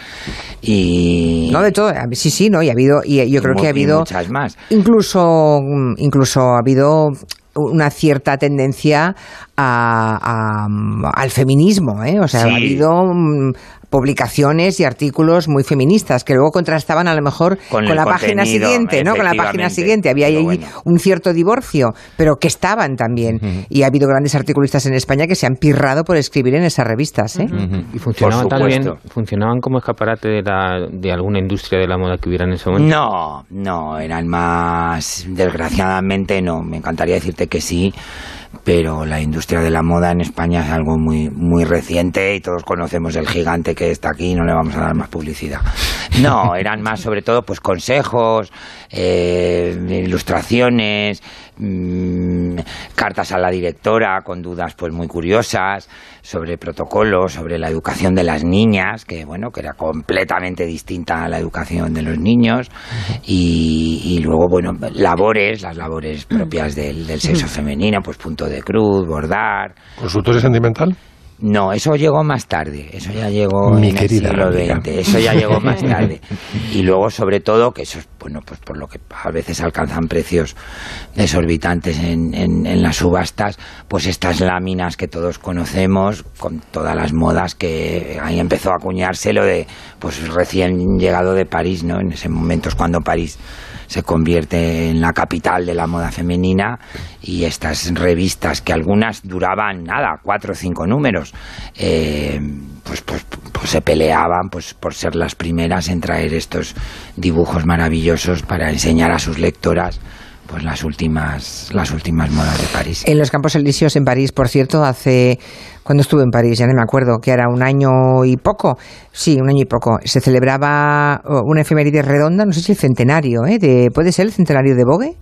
y no de todo, sí, sí, no, y ha habido, y yo creo mu- que ha habido muchas más incluso, mm, incluso ha habido una cierta tendencia a- a- al feminismo, ¿eh? O sea, Sí. ha habido mm, publicaciones y artículos muy feministas que luego contrastaban a lo mejor Con la página siguiente, ¿no? Con la página siguiente. Había ahí bueno. un cierto divorcio, pero que estaban también. Y ha habido grandes articulistas en España que se han pirrado por escribir en esas revistas, ¿eh? Y funcionaban también, funcionaban como escaparate de, la, de alguna industria de la moda que hubiera en ese momento. No, no, eran más, desgraciadamente no, me encantaría decirte que sí, pero la industria de la moda en España es algo muy, muy reciente y todos conocemos el gigante que está aquí no le vamos a dar más publicidad. No, eran más sobre todo pues consejos, eh, ilustraciones, mm, cartas a la directora con dudas pues muy curiosas sobre protocolos, sobre la educación de las niñas, que bueno, que era completamente distinta a la educación de los niños, y, y luego, bueno, labores, las labores propias del, del sexo femenino, pues punto de cruz, bordar. ¿Consultorio sentimental? No, eso llegó más tarde, eso ya llegó Mi en el siglo. XX, eso ya llegó más tarde. Y luego, sobre todo, que eso es, bueno, pues por lo que a veces alcanzan precios desorbitantes en, en, en las subastas, pues estas láminas que todos conocemos, con todas las modas que ahí empezó a acuñarse lo de, pues recién llegado de París, ¿no? En ese momento es cuando París se convierte en la capital de la moda femenina y estas revistas que algunas duraban nada, cuatro o cinco números, eh, pues, pues, pues se peleaban pues, por ser las primeras en traer estos dibujos maravillosos para enseñar a sus lectoras pues las últimas las últimas modas de París. En los Campos Elíseos en París, por cierto, hace cuando estuve en París, ya no me acuerdo, que era un año y poco, sí, un año y poco, se celebraba oh, una efeméride redonda, no sé si el centenario, ¿eh? De, ¿Puede ser el centenario de Bogue?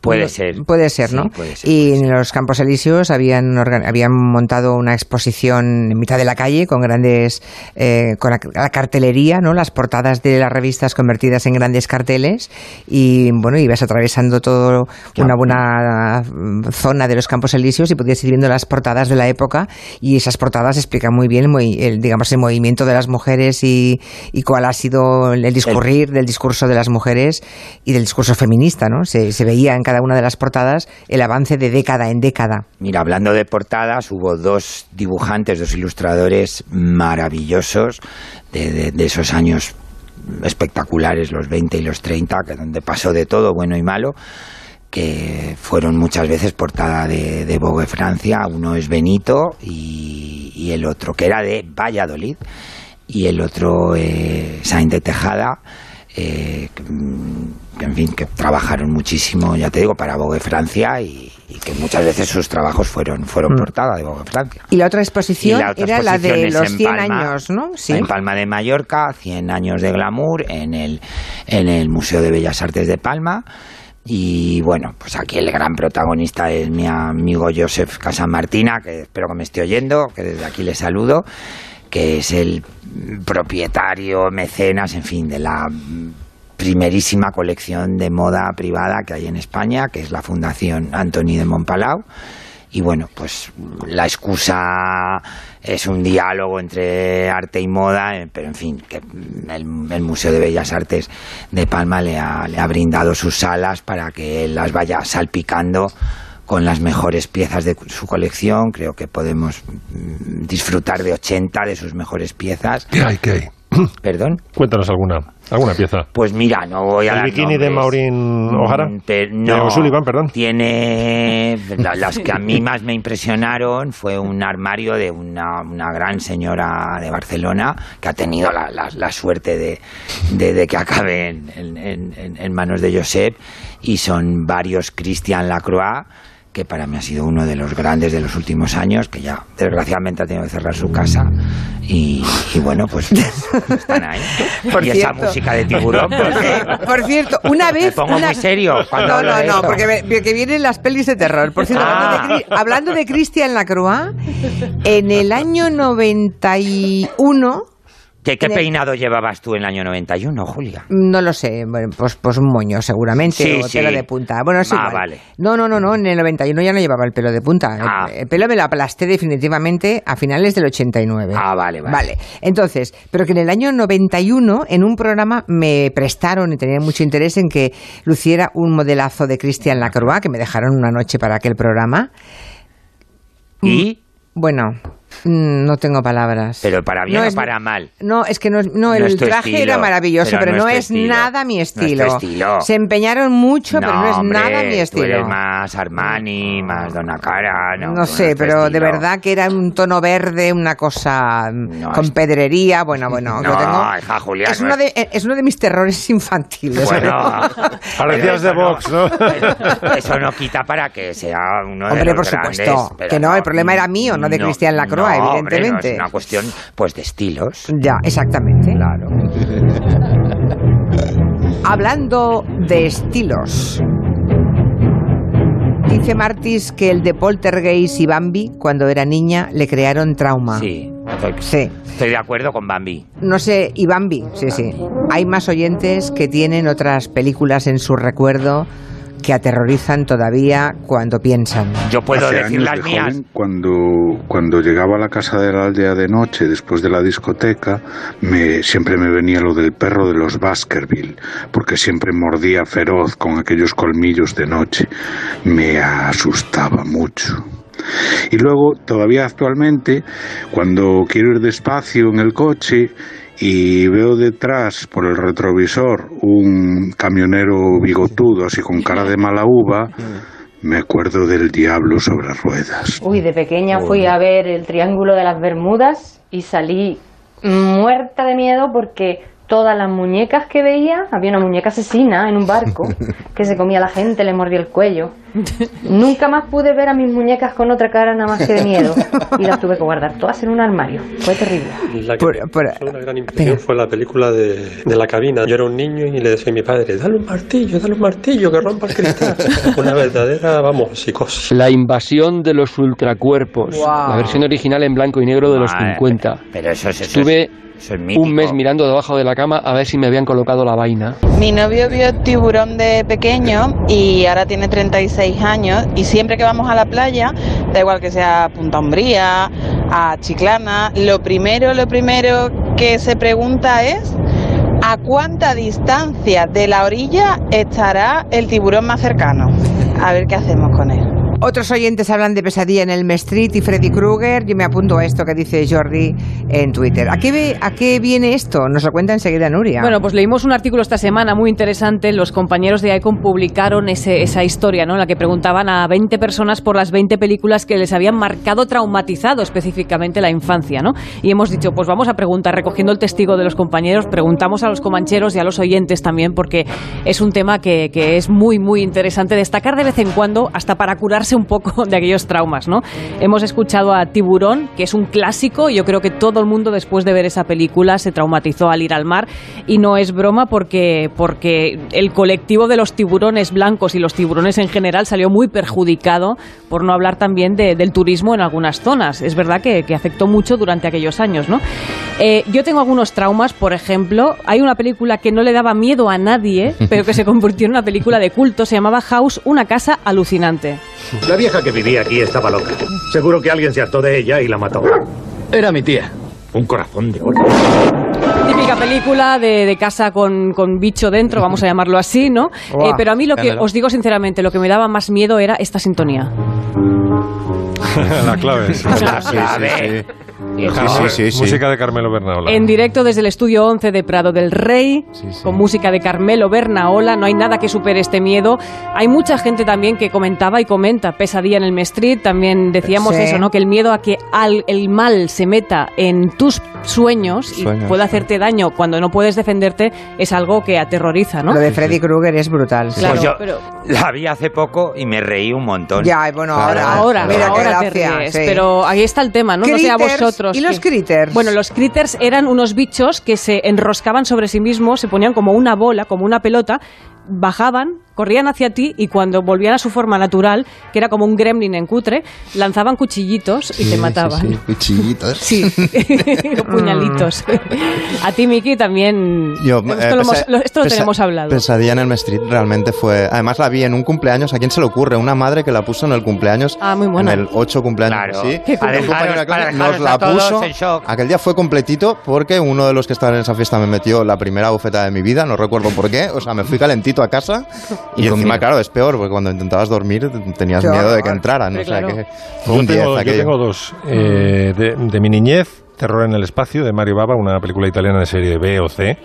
Puede Bueno, ser. Puede ser, ¿no? Sí, puede ser, y en los Campos Elíseos habían, habían montado una exposición en mitad de la calle con grandes, eh, con la, la cartelería, ¿no? Las portadas de las revistas convertidas en grandes carteles y, bueno, ibas atravesando todo una buena mm, zona de los Campos Elíseos y podías ir viendo las portadas de la época y esas portadas explican muy bien el, el, digamos, el movimiento de las mujeres y, y cuál ha sido el discurrir del discurso de las mujeres y del discurso feminista, ¿no? Se, se veía en cada una de las portadas el avance de década en década. Mira, hablando de portadas, hubo dos dibujantes, dos ilustradores maravillosos de, de- de esos años espectaculares, los 20 y los 30, que donde pasó de todo, bueno y malo, que fueron muchas veces portada de, de Vogue Francia. Uno es Benito y, y el otro, que era de Valladolid, y el otro, eh, Saint de Tejada, eh, que, mm, en fin, que trabajaron muchísimo, ya te digo, para Vogue Francia y, y que muchas veces sus trabajos fueron, fueron Mm. portada de Vogue Francia. Y la otra exposición Y la otra era la de los en 100 Palma, años, ¿no? Sí. En Palma de Mallorca, 100 años de glamour, en el, en el Museo de Bellas Artes de Palma. Y bueno, pues aquí el gran protagonista es mi amigo Joseph Casamartina, que espero que me esté oyendo, que desde aquí le saludo, que es el propietario, mecenas, en fin, de la primerísima colección de moda privada que hay en España, que es la Fundación Antoni de Montpalau. Y bueno, pues la excusa es un diálogo entre arte y moda, eh, pero en fin, que el, el Museo de Bellas Artes de Palma le ha, le ha brindado sus salas para que él las vaya salpicando con las mejores piezas de su colección. Creo que podemos mm, disfrutar de 80 de sus mejores piezas. ¿Qué hay, qué hay? ¿Perdón? Cuéntanos alguna, alguna pieza. Pues mira, no voy a ¿El dar bikini de. Maureen O'Hara? Mm, De no, O'Sullivan, perdón. Tiene la- las que a mí más me impresionaron fue un armario de una, una gran señora de Barcelona que ha tenido la, la- la suerte de, de- de que acabe en, en- en- en manos de Josep y son varios Christian Lacroix que para mí ha sido uno de los grandes de los últimos años, que ya desgraciadamente ha tenido que cerrar su casa. Y, y bueno, pues están ahí. Por y cierto. esa música de tiburón, pues, ¿qué? Por cierto, una vez... Me pongo una- muy serio cuando No, no, no, porque, me- porque vienen las pelis de terror. Por cierto, Ah. hablando, de, Cri- hablando de Christian Lacroix, en el año 91... ¿Qué, el- peinado llevabas tú en el año 91, Julia? No lo sé, bueno, pues, pues un moño seguramente, Sí, o sí. pelo de punta. Bueno, es Ah, vale. No, no, no, no, en el 91 ya no llevaba el pelo de punta. El- Ah. El, pelo me lo aplasté definitivamente a finales del 89. Ah, vale, vale. Vale, entonces, pero que en el año 91 en un programa me prestaron y tenían mucho interés en que luciera un modelazo de Christian Lacroix, que me dejaron una noche para aquel programa. ¿Y? Bueno, mm, no tengo palabras. ¿Pero para bien No o es- para mal? No, es que no, es- no, No el traje estilo, era maravilloso, pero pero, no no, es estilo. nada mi No es tu estilo. estilo. Se empeñaron mucho, pero no es hombre, nada mi Tú estilo. eres más Armani, más Donna Cara. No, No sé, pero de verdad que era un tono verde, una cosa mm, con es- pedrería. Bueno, bueno, No, lo tengo. hija Julia, es, no uno es- de, es uno de mis terrores infantiles. Bueno, Parecías de Vox, ¿no? Eso no quita para que sea uno de Hombre, los por supuesto. grandes, pero Que no, el problema era mío, no de Christian Lacroix, no, hombre, no, evidentemente. es una cuestión, pues, de estilos. Ya, exactamente. Claro. Hablando de estilos. Dice Martis que el de Poltergeist y Bambi, cuando era niña, le crearon trauma. Sí, estoy, Sí. estoy de acuerdo con Bambi. No sé, y Bambi, sí, sí. Hay más oyentes que tienen otras películas en su recuerdo que aterrorizan todavía cuando piensan. Yo puedo Hace decir años las de mías. joven, cuando, cuando llegaba a la casa de la aldea de noche, después de la discoteca, me, siempre me venía lo del perro de los Baskerville, porque siempre mordía feroz con aquellos colmillos de noche. Me asustaba mucho. Y luego, todavía actualmente, cuando quiero ir despacio en el coche y veo detrás por el retrovisor un camionero bigotudo, así con cara de mala uva, me acuerdo del diablo sobre ruedas. Uy, de pequeña fui a ver el Triángulo de las Bermudas y salí muerta de miedo porque todas las muñecas que veía, había una muñeca asesina en un barco que se comía a la gente, le mordía el cuello. Nunca más pude ver a mis muñecas con otra cara nada más que de miedo y las tuve que guardar todas en un armario. Fue terrible. La que me causó una gran impresión fue la película de, de la cabina. Yo era un niño y le decía a mi padre, dale un martillo, dale un martillo que rompa el cristal. Una verdadera, vamos, psicosis. La invasión de los ultracuerpos. La versión original en blanco y negro de los Madre, 50. Pero eso es, eso Estuve un mes mirando debajo de la cama a ver si me habían colocado la vaina. Mi novio vio tiburón de pequeño y ahora tiene 36 años y siempre que vamos a la playa, da igual que sea a Punta Umbría, a Chiclana, lo primero, lo primero que se pregunta es ¿a cuánta distancia de la orilla estará el tiburón más cercano? A ver qué hacemos con él. Otros oyentes hablan de pesadilla en el Street y Freddy Krueger. Yo me apunto a esto que dice Jordi en Twitter. ¿A qué, ve- ¿A qué viene esto? Nos lo cuenta enseguida Nuria. Bueno, pues leímos un artículo esta semana muy interesante. Los compañeros de ICON publicaron ese- esa historia, ¿no? En la que preguntaban a 20 personas por las 20 películas que les habían marcado, traumatizado específicamente la infancia, ¿no? Y hemos dicho, pues vamos a preguntar, recogiendo el testigo de los compañeros, preguntamos a los comancheros y a los oyentes también, porque es un tema que, que es muy, muy interesante destacar de vez en cuando, hasta para curarse un poco de aquellos traumas, ¿no? Hemos escuchado a Tiburón, que es un clásico, y yo creo que todo el mundo después de ver esa película se traumatizó al ir al mar, y no es broma porque, porque el colectivo de los tiburones blancos y los tiburones en general salió muy perjudicado, por no hablar también de- del turismo en algunas zonas. Es verdad que, afectó mucho durante aquellos años, ¿no? Eh, yo tengo algunos traumas, por ejemplo, hay una película que no le daba miedo a nadie, pero que se convirtió en una película de culto, se llamaba House, una casa alucinante. La vieja que vivía aquí estaba loca. Seguro que alguien se hartó de ella y la mató. Era mi tía. Un corazón de oro. Típica película de, de casa con, con bicho dentro, vamos a llamarlo así, ¿no? Eh, pero a mí lo que os digo sinceramente, lo que me daba más miedo era esta sintonía. la clave. sí. La clave. Sí, sí, sí. Música de Carmelo Bernaola. En directo desde el estudio 11 de Prado del Rey, con música de Carmelo Bernaola, no hay nada que supere este miedo. Hay mucha gente también que comentaba y comenta Pesadilla en el Mestrit, también decíamos Sí. eso, ¿no? Que el miedo a que al- el mal se meta en tus sueños y Sueños. pueda hacerte daño cuando no puedes defenderte es algo que aterroriza, ¿no? Lo de Freddy Krueger es brutal. sí. Pues yo pero- la vi hace poco y me reí un montón. Ya, bueno, ahora, Ahora, mira qué ahora te ríes, sí. pero ahí está el tema, ¿no? No sé a Critters, ¿y los critters? Bueno, los critters eran unos bichos que se enroscaban sobre sí mismos, se ponían como una bola, como una pelota, bajaban, corrían hacia ti y cuando volvían a su forma natural, que era como un gremlin en cutre, lanzaban cuchillitos y te mataban. Cuchillitos. Sí, puñalitos. a ti, Miki, también. Yo, esto eh, lo, hemos- pesa- lo- esto lo pesa- tenemos hablado. Pesadilla en el Street realmente fue. Además, la vi en un cumpleaños. ¿A quién se le ocurre? Una madre que la puso en el cumpleaños. Ah, muy buena. En el 8 cumpleaños. Claro. Sí. Dejaros- para nos la puso. en shock. Aquel día fue completito porque uno de los que estaban en esa fiesta me metió la primera bufeta de mi vida. No recuerdo por qué. O sea, me fui calentito a casa. Y, Y encima, claro, es peor porque cuando intentabas dormir tenías Qué miedo de que entraran. O sea, Claro. que fue un Yo 10 tengo, yo aquello. tengo dos. Eh, de, de mi niñez, Terror en el espacio, de Mario Bava, una película italiana de serie B o C,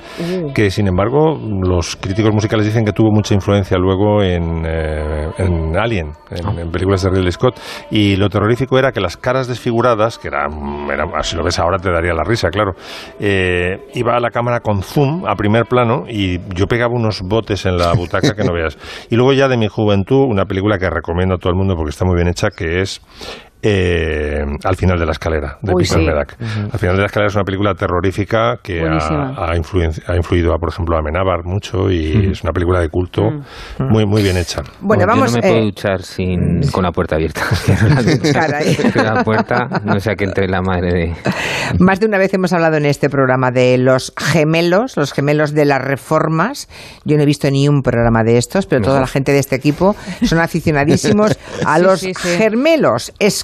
que sin embargo los críticos musicales dicen que tuvo mucha influencia luego en, eh, en Alien, en, en películas de Ridley Scott. Y lo terrorífico era que las caras desfiguradas, que eran, eran- si lo ves ahora te daría la risa, claro, eh, iba a la cámara con zoom a primer plano y yo pegaba unos botes en la butaca que no veas. Y luego ya de mi juventud, una película que recomiendo a todo el mundo porque está muy bien hecha, que es eh, Al final de la escalera, de Uy, Peter sí. Medak. Ujú. Al final de la escalera es una película terrorífica que ha, ha, influen- ha influido, a, por ejemplo, a Amenábar mucho y es una película de culto Mm. muy, muy bien hecha. Bueno, vamos, Yo no me puedo eh, duchar sin, con la puerta abierta. La Caray. puerta, no sea que entre la madre de... Más de una vez hemos hablado en este programa de los gemelos, los gemelos de las reformas. Yo no he visto ni un programa de estos, pero toda la gente de este equipo son aficionadísimos a Sí, los sí, sí.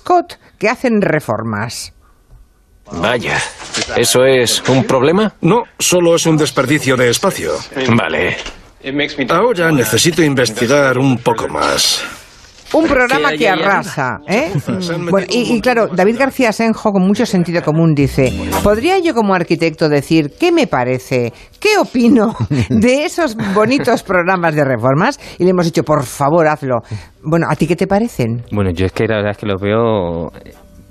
Scott que hacen reformas. Vaya, ¿eso es un problema? No, solo es un desperdicio de espacio. Vale. Ahora necesito investigar un poco más. Un programa ¿Qué hay que arrasa, ¿eh? Han Bueno, y, y claro, David García Senjo, con mucho sentido común, dice, ¿podría yo como arquitecto decir qué me parece, qué opino de esos bonitos programas de reformas? Y le hemos dicho, por favor, hazlo. Bueno, ¿a ti qué te parecen? Bueno, yo es que la verdad es que los veo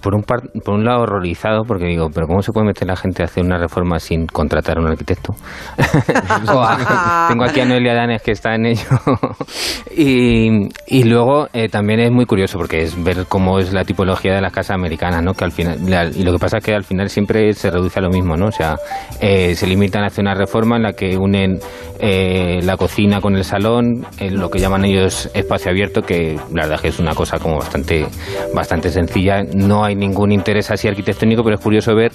por un, par- por un lado horrorizado porque digo, pero ¿cómo se puede meter la gente a hacer una reforma sin contratar a un arquitecto? Tengo aquí a Noelia Danes que está en ello. y, y luego eh, también es muy curioso porque es ver cómo es la tipología de las casas americanas, ¿no? Que al final, la- y lo que pasa es que al final siempre se reduce a lo mismo, ¿no? O sea, eh, se limitan a hacer una reforma en la que unen eh, la cocina con el salón, en lo que llaman ellos espacio abierto, que la verdad es que es una cosa como bastante, bastante sencilla. No hay ningún interés así arquitectónico, pero es curioso ver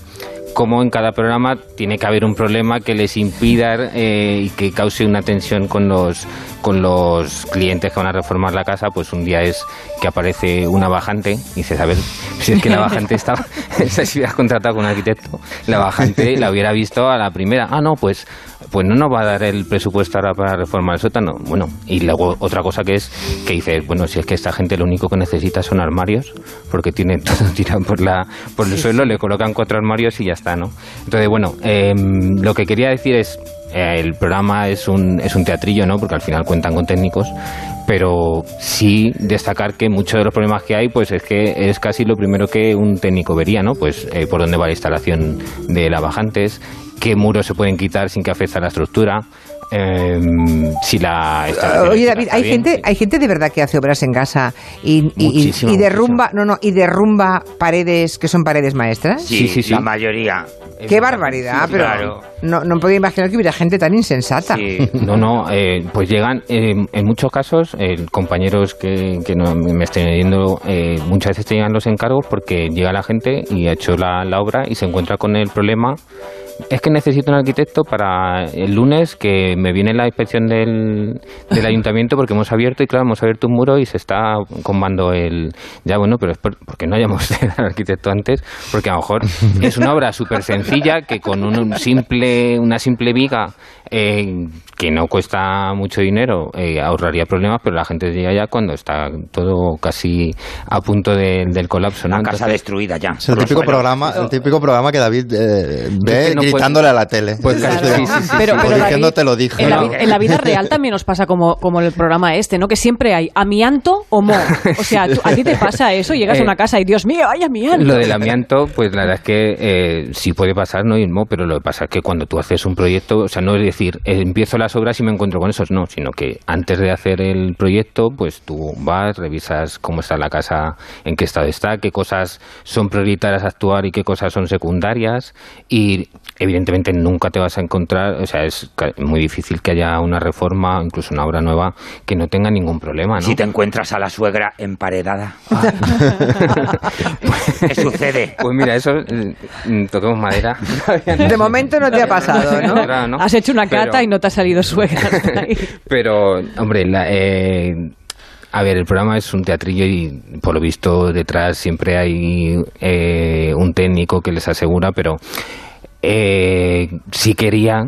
cómo en cada programa tiene que haber un problema que les impida eh, y que cause una tensión con los con los clientes que van a reformar la casa, pues un día es que aparece una bajante y dices, a ver, si es que la bajante estaba, si hubieras contratado con un arquitecto, la bajante la hubiera visto a la primera. Ah, no, pues pues no nos va a dar el presupuesto ahora para reformar el sótano. Bueno, y luego otra cosa que es que dices, bueno, si es que esta gente lo único que necesita son armarios, porque tiene todo tirado por, la, por el suelo, le colocan cuatro armarios y ya está, ¿no? Entonces, bueno, em, lo que quería decir es, eh, el programa es un, es un teatrillo, ¿no? Porque al final cuentan con técnicos, pero sí destacar que muchos de los problemas que hay, pues es que es casi lo primero que un técnico vería, ¿no? Pues eh, por dónde va la instalación de lavajantes, qué muros se pueden quitar sin que afecte a la estructura. em, si la instalación Oye David, hay bien. gente, hay gente de verdad que hace obras en casa y, y- y- Muchísimo, y derrumba, no, no, y derrumba paredes que son paredes maestras. Sí, la mayoría. Qué barbaridad, Sí, pero claro. no, no podía imaginar que hubiera gente tan insensata. No, no, eh, pues llegan, eh, en muchos casos, eh, compañeros que, que no me estén oyendo, eh, muchas veces te llegan los encargos porque llega la gente y ha hecho la, la obra y se encuentra con el problema. Es que necesito un arquitecto para el lunes que me viene la inspección del, del ayuntamiento porque hemos abierto y claro, hemos abierto un muro y se está combando el... Ya bueno, pero es por- porque no hayamos tenido al arquitecto antes, porque a lo mejor es una obra súper sencilla que con un simple, una simple viga eh, que no cuesta mucho dinero eh, ahorraría problemas, pero la gente llega ya cuando está todo casi a punto de- del colapso. ¿no? La casa Entonces- destruida ya. Es el típico, programa, el típico programa que David eh, ve que no gritándole a la tele. Pues casi, sí, sí. Pero- pero diciendo David, te lo dije. En la, en la vida real también nos pasa como, como el programa este, ¿no? Que siempre hay amianto o mo. O sea, tú- a ti te pasa eso, llegas a Eh, una casa y Dios mío, hay amianto. Lo del amianto, pues la verdad es que eh, sí puede pasar, no mismo, pero lo que pasa es que cuando tú haces un proyecto, o sea, no es decir, eh, empiezo las obras y me encuentro con esos, no, sino que antes de hacer el proyecto, pues tú vas, revisas cómo está la casa, en qué estado está, qué cosas son prioritarias a actuar y qué cosas son secundarias y evidentemente nunca te vas a encontrar, o sea, es ca- muy difícil que haya una reforma, incluso una obra nueva, que no tenga ningún problema, ¿no? Si te encuentras a la suegra emparedada. ¿Qué sucede? Pues mira, eso, eh, mm, toquemos madera. De momento no te ha pasado, ¿no? Claro, ¿no? Has hecho una cata Pero- y no te ha salido suegra. Pero, hombre, la, eh, a ver, el programa es un teatrillo y por lo visto detrás siempre hay eh, un técnico que les asegura, pero eh, sí quería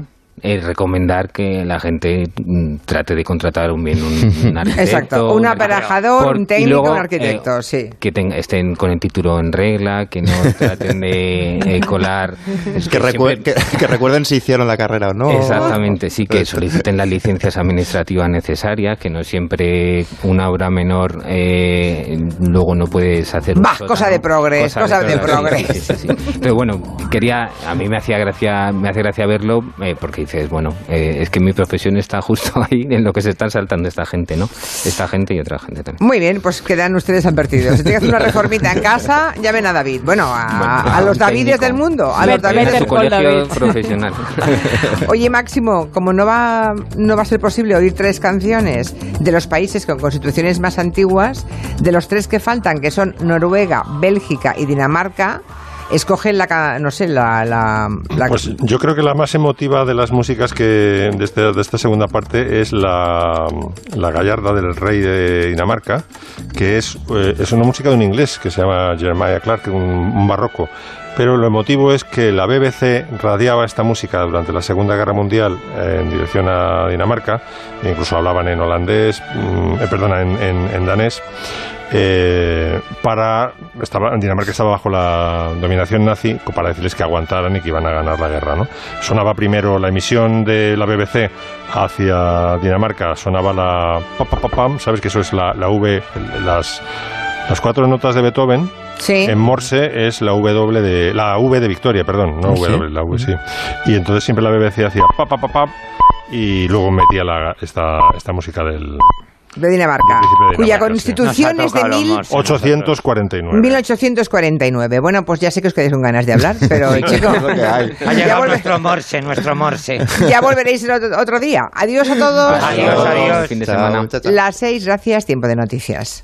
recomendar que la gente mm, trate de contratar un bien un, un arquitecto. Exacto, un aparejador, Por- un técnico, luego, un arquitecto, eh, sí. Que ten- estén con el título en regla, que no traten de eh, colar. Es Que, siempre- recue- que- que recuerden si hicieron la carrera o no. Exactamente, sí, que soliciten las licencias administrativas necesarias, que no siempre una obra menor eh, luego no puedes hacer. sótano, cosa de progres, cosa de progres, progres. sí, sí, sí, sí. Entonces, bueno, quería, a mí me hacía gracia, me hace gracia verlo, eh, porque dices, bueno, eh, es que mi profesión está justo ahí en lo que se están saltando esta gente, ¿no? Esta gente y otra gente también. Muy bien, pues quedan ustedes advertidos. Si hacer una reformita en casa, llamen a David. Bueno, a, Bueno, a los Davides técnico. del mundo. A los Davides tu colegio profesional. Oye, Máximo, como no va, no va a ser posible oír tres canciones de los países con constituciones más antiguas, de los tres que faltan, que son Noruega, Bélgica y Dinamarca, escogen la, no sé, la... la, la- Pues yo creo que la más emotiva de las músicas que de, este- de esta segunda parte es la, la Gallarda del Rey de Dinamarca, que es, eh, es una música de un inglés que se llama Jeremiah Clark, un, un barroco. Pero lo emotivo es que la BBC radiaba esta música durante la Segunda Guerra Mundial eh, en dirección a Dinamarca, e incluso hablaban en holandés, mm, eh, perdona, en, en- en danés, eh, para estaba, Dinamarca estaba bajo la dominación nazi para decirles que aguantaran y que iban a ganar la guerra. ¿no? Sonaba primero la emisión de la BBC hacia Dinamarca, sonaba la pa, pa, pa, pam, sabes que eso es la, la V, las, las cuatro notas de Beethoven. En Morse es la W de la V de Victoria, perdón, no ¿Ah, sí? W, la V sí. Y entonces siempre la BBC hacía pa pa pa pa y luego metía la, esta, esta música del de Dinamarca, de cuya Dinamarca, constitución es de mil- 849. 1849. Bueno, pues ya sé que os quedáis con ganas de hablar, pero chicos. Ha llegado nuestro morse, nuestro morse. ya volveréis el otro, otro día. Adiós a todos. Adiós, adiós. Fin de semana. Las seis, gracias, tiempo de noticias.